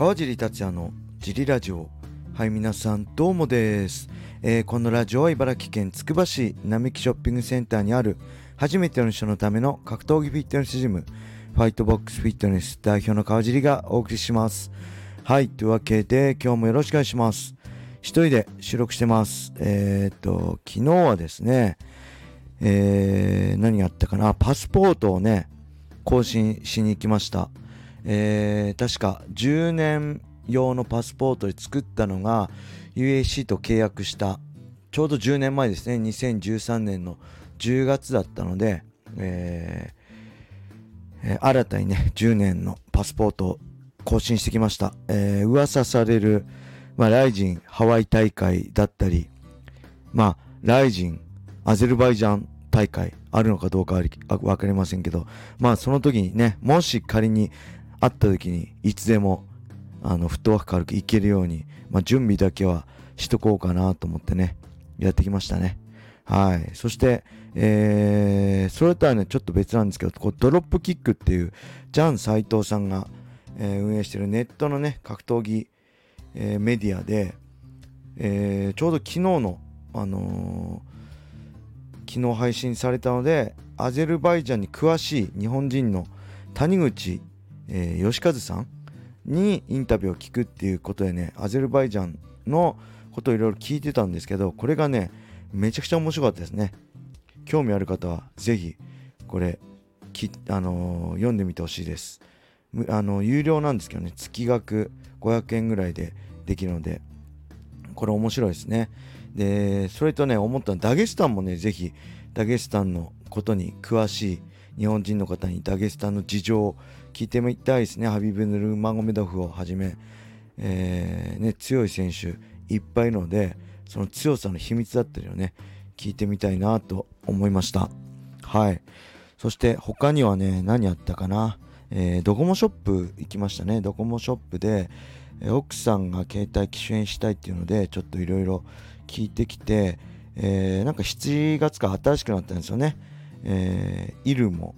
川尻達也のジリラジオ。はい皆さんどうもです、えー、このラジオは茨城県つくば市並木ショッピングセンターにある初めての人のための格闘技フィットネスジムファイトボックスフィットネス代表の川尻がお送りします。はいというわけで今日もよろしくお願いします。一人で収録してます。えー、っと昨日はですねえー、何やったかな？パスポートをね更新しに行きました。えー、確か10年用のパスポートで作ったのが UAC と契約したちょうど10年前ですね。2013年の10月だったので、えー、新たにね10年のパスポートを更新してきました、えー、噂される、まあ、ライジンハワイ大会だったりまあライジンアゼルバイジャン大会あるのかどうかは分かりませんけどまあその時にねもし仮に会った時にいつでもあのフットワーク軽くいけるように、まあ、準備だけはしとこうかなと思ってねやってきましたね。はい。そして、えー、それとはねちょっと別なんですけどこうドロップキックっていうジャン斎藤さんが、えー、運営してるネットのね格闘技、えー、メディアで、えー、ちょうど昨日のあのー、昨日配信されたのでアゼルバイジャンに詳しい日本人の谷口えー、吉和さんにインタビューを聞くっていうことでねアゼルバイジャンのことをいろいろ聞いてたんですけどこれがねめちゃくちゃ面白かったですね。興味ある方は是非これき、あのー、読んでみてほしいです。あの有料なんですけどね月額500円ぐらいでできるのでこれ面白いですね。でそれとね思ったダゲスタンもね是非ダゲスタンのことに詳しい日本人の方にダゲスタンの事情を聞いてみたいですね。ハビブ・ヌルマゴメドフをはじめ、えー、ね、強い選手いっぱいいるのでその強さの秘密だったりをね聞いてみたいなと思いました。はい。そして他にはね何あったかな、えー、ドコモショップ行きましたね。ドコモショップで、え、奥さんが携帯機種変したいっていうのでちょっといろいろ聞いてきて、えー、なんか7月から新しくなったんですよね、えー、イルモ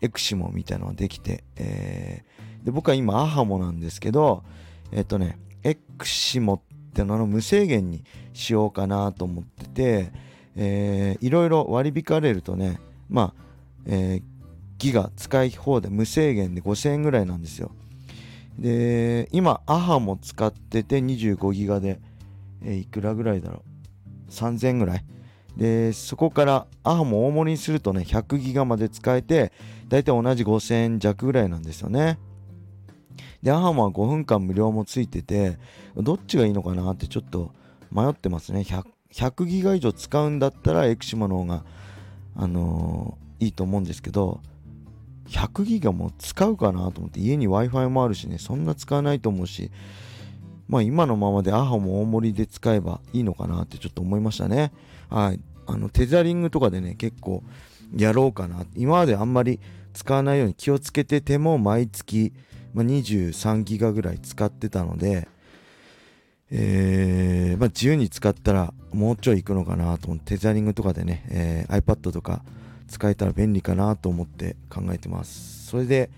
エクシモみたいなのができて、えー、で僕は今アハモなんですけどえっ、とねエクシモってのの無制限にしようかなと思ってて、えー、いろいろ割り引かれるとねまあ、えー、ギガ使い放題無制限で5000円ぐらいなんですよ。で今アハモ使ってて25ギガで、えー、いくらぐらいだろう？3000円ぐらい？でそこからアハも大盛りにするとね100ギガまで使えてだいたい同じ5000円弱ぐらいなんですよね。でアハモは5分間無料もついててどっちがいいのかなってちょっと迷ってますね。100, 100ギガ以上使うんだったらエクシマの方があのー、いいと思うんですけど100ギガも使うかなと思って家に Wi-Fi もあるしねそんな使わないと思うしまあ今のままでアハも大盛りで使えばいいのかなってちょっと思いましたね。はい。あの、テザリングとかでね、結構やろうかな。今まであんまり使わないように気をつけてても毎月、まあ、23ギガぐらい使ってたので、えー、まあ、自由に使ったらもうちょい行くのかなと思って、テザリングとかでね、えー、iPad とか使えたら便利かなと思って考えてます。それで、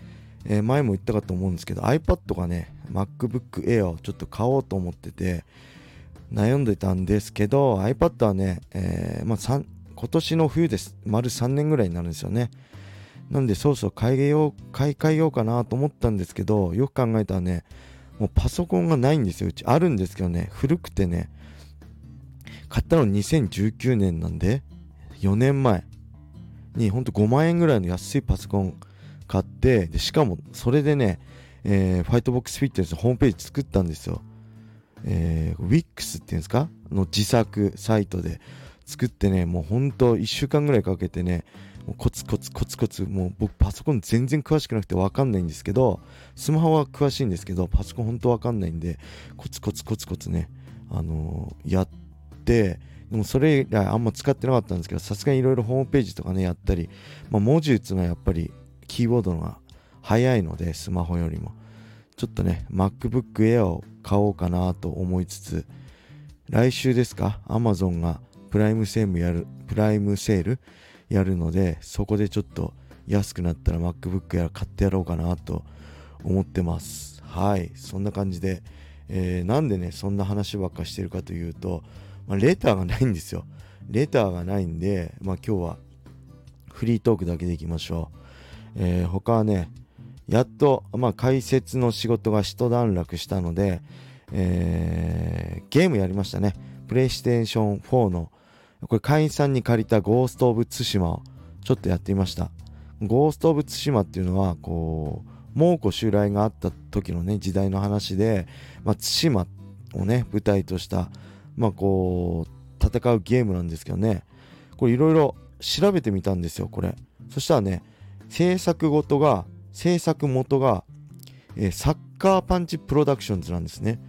えー、前も言ったかと思うんですけど iPad がね MacBook Air をちょっと買おうと思ってて悩んでたんですけど iPad はね、えー、まあ、今年の冬です。丸3年ぐらいになるんですよね。なんでそうそう買いよう買い替えようかなと思ったんですけどよく考えたらねもうパソコンがないんですよ。うちあるんですけどね古くてね買ったの2019年なんで4年前にほんと5万円ぐらいの安いパソコン買ってでしかもそれでね、えー、ファイトボックスフィットネスのホームページ作ったんですよ、えー、WIX っていうんですか？の自作サイトで作ってねもうほんと1週間ぐらいかけてねもうコツコツコツコツもう僕パソコン全然詳しくなくて分かんないんですけどスマホは詳しいんですけどパソコン本当分かんないんでコツコツコツコツねあのー、やってでもそれ以来あんま使ってなかったんですけどさすがにいろいろホームページとかねやったり、まあ、文字打つのはやっぱりキーボードが速いのでスマホよりも。ちょっとね MacBook Air を買おうかなと思いつつ来週ですか？Amazon がプライムセールやるプライムセールやるのでそこでちょっと安くなったら MacBook Air 買ってやろうかなと思ってます。はい。そんな感じで、えー、なんでねそんな話ばっかしてるかというと、まあ、レターがないんですよ。レターがないんで、まあ、今日はフリートークだけでいきましょう、えー、他はねやっと、まあ、解説の仕事が一段落したので、えー、ゲームやりましたね。プレイステーション4の、これ会員さんに借りたゴースト・オブ・ツシマをちょっとやってみました。ゴースト・オブ・ツシマっていうのは、こう、猛虎襲来があった時のね、時代の話で、まあ、対馬をね、舞台とした、まあこう、戦うゲームなんですけどね、これいろいろ調べてみたんですよ、これ。そしたらね、制作ごとが制作元が、えー、サッカーパンチプロダクションズなんですね。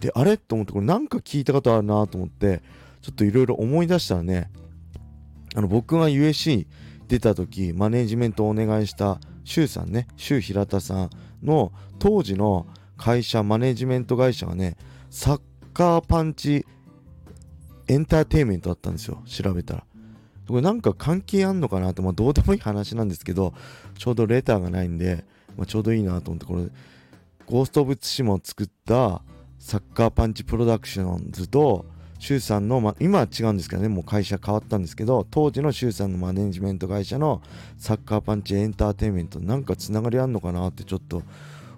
で、あれ？と思って、これなんか聞いたことあるなと思って、ちょっといろいろ思い出したらね、あの僕が USC 出た時、マネジメントをお願いした周さんね、周平田さんの当時の会社、マネジメント会社がね、サッカーパンチエンターテインメントだったんですよ、調べたら。これなんか関係あんのかなって、まあどうでもいい話なんですけど、ちょうどレターがないんで、まあ、ちょうどいいなと思って、これ、ゴースト・オブ・ツシマを作ったサッカーパンチプロダクションズと、シュウさんの、まあ、今は違うんですけどね、もう会社変わったんですけど、当時のシュウさんのマネジメント会社のサッカーパンチエンターテインメント、なんかつながりあんのかなってちょっと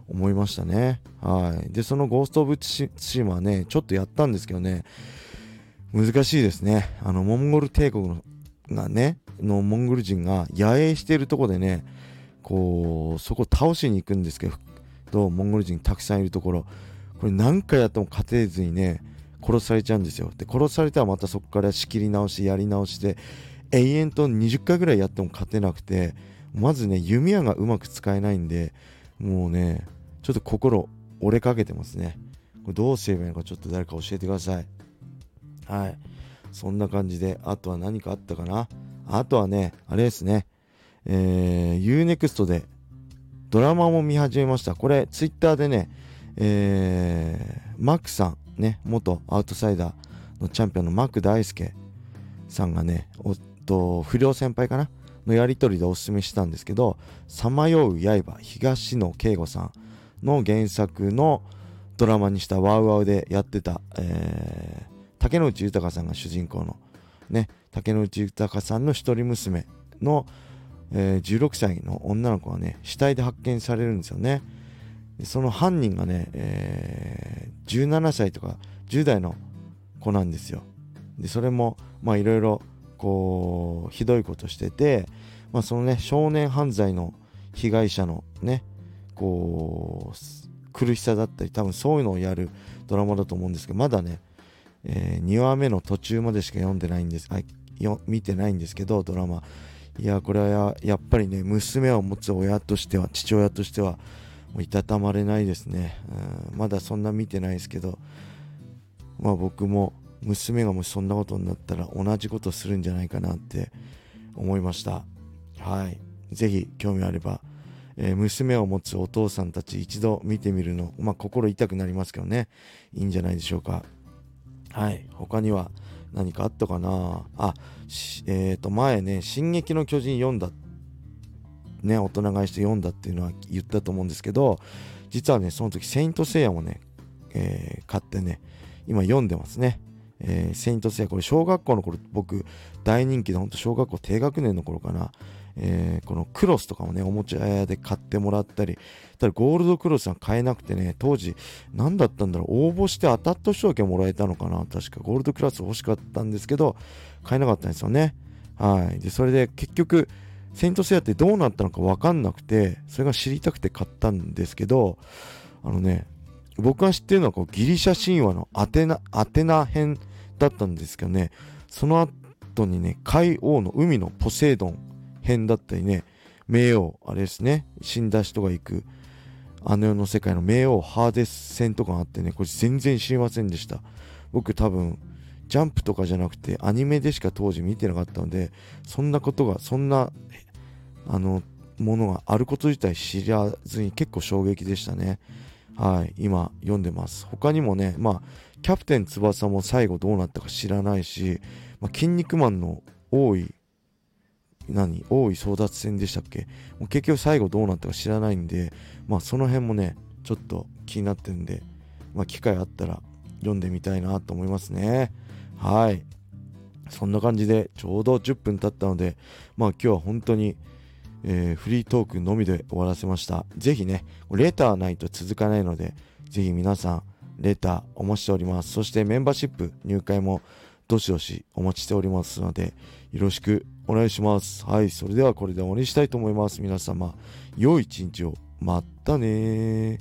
思いましたね。はい。で、そのゴースト・オブ・ツシマはね、ちょっとやったんですけどね、難しいですね。あの、モンゴル帝国のがね、のモンゴル人が野営しているとこでね、こう、そこ倒しに行くんですけど、モンゴル人たくさんいるところ、これ何回やっても勝てずにね、殺されちゃうんですよ。で、殺されたらまたそこから仕切り直し、やり直して、永遠と20回ぐらいやっても勝てなくて、まずね、弓矢がうまく使えないんで、もうね、ちょっと心折れかけてますね。これどうすればいいのかちょっと誰か教えてください。はい。そんな感じで、あとは何かあったかな？あとはね、あれですね、えー、UNEXT でドラマも見始めました。これ、ツイッターでね、えー、マックさん、ね、元アウトサイダーのチャンピオンのマック大輔さんがね、おっと、不良先輩かな？のやりとりでおすすめしたんですけど、さまよう刃、東野圭吾さんの原作のドラマにしたワウワウでやってた、えー、竹野内豊さんが主人公のね竹野内豊さんの一人娘の、えー、16歳の女の子がね死体で発見されるんですよね。その犯人がね、えー、17歳とか10代の子なんですよ。でそれもまあいろいろこうひどいことしてて、まあ、そのね少年犯罪の被害者のねこう苦しさだったり多分そういうのをやるドラマだと思うんですけどまだねえー、2話目の途中までしか読んでないんです。あよ見てないんですけどドラマ。いやこれはやっぱりね娘を持つ親としては父親としてはもういたたまれないですね、うん、まだそんな見てないですけどまあ僕も娘がもしそんなことになったら同じことするんじゃないかなって思いました。はい。是非興味あれば、えー、娘を持つお父さんたち一度見てみるのまあ心痛くなりますけどね。いいんじゃないでしょうか。はい。他には何かあったかな？あ、えっ、ー、と、前ね、進撃の巨人読んだ。ね、大人買いして読んだっていうのは言ったと思うんですけど、実はね、その時、セイントセイヤもね、えー、買ってね、今読んでますね。えー、セイントセイ、これ小学校の頃、僕、大人気で、ほんと小学校低学年の頃かな、えー、このクロスとかもね、おもちゃ屋で買ってもらったり、ただゴールドクロスは買えなくてね、当時、何だったんだろう、応募して当たった人だけもらえたのかな、確かゴールドクラス欲しかったんですけど、買えなかったんですよね。はい。で、それで結局、セイントセイヤってどうなったのか分かんなくて、それが知りたくて買ったんですけど、あのね、僕が知ってるのはこうギリシャ神話のアテナ、アテナ編だったんですけどね、その後にね、海王の海のポセイドン編だったりね、冥王、あれですね、死んだ人が行く、あの世の世界の冥王ハーデス戦とかがあってね、これ全然知りませんでした。僕多分、ジャンプとかじゃなくてアニメでしか当時見てなかったので、そんなことが、そんな、あの、ものがあること自体知らずに結構衝撃でしたね。はい、今読んでます。他にもね、まあ、キャプテン翼も最後どうなったか知らないし、まあ、筋肉マンの多い何大井争奪戦でしたっけ？もう結局最後どうなったか知らないんでまあその辺もねちょっと気になってるんで、まあ、機会あったら読んでみたいなと思いますね。はい。そんな感じでちょうど10分経ったのでまあ今日は本当にえー、フリートークのみで終わらせました。ぜひね、レターないと続かないので、ぜひ皆さん、レターお待ちしております。そしてメンバーシップ入会もどしどしお待ちしておりますので、よろしくお願いします。はい、それではこれで終わりにしたいと思います。皆様、良い一日を。またね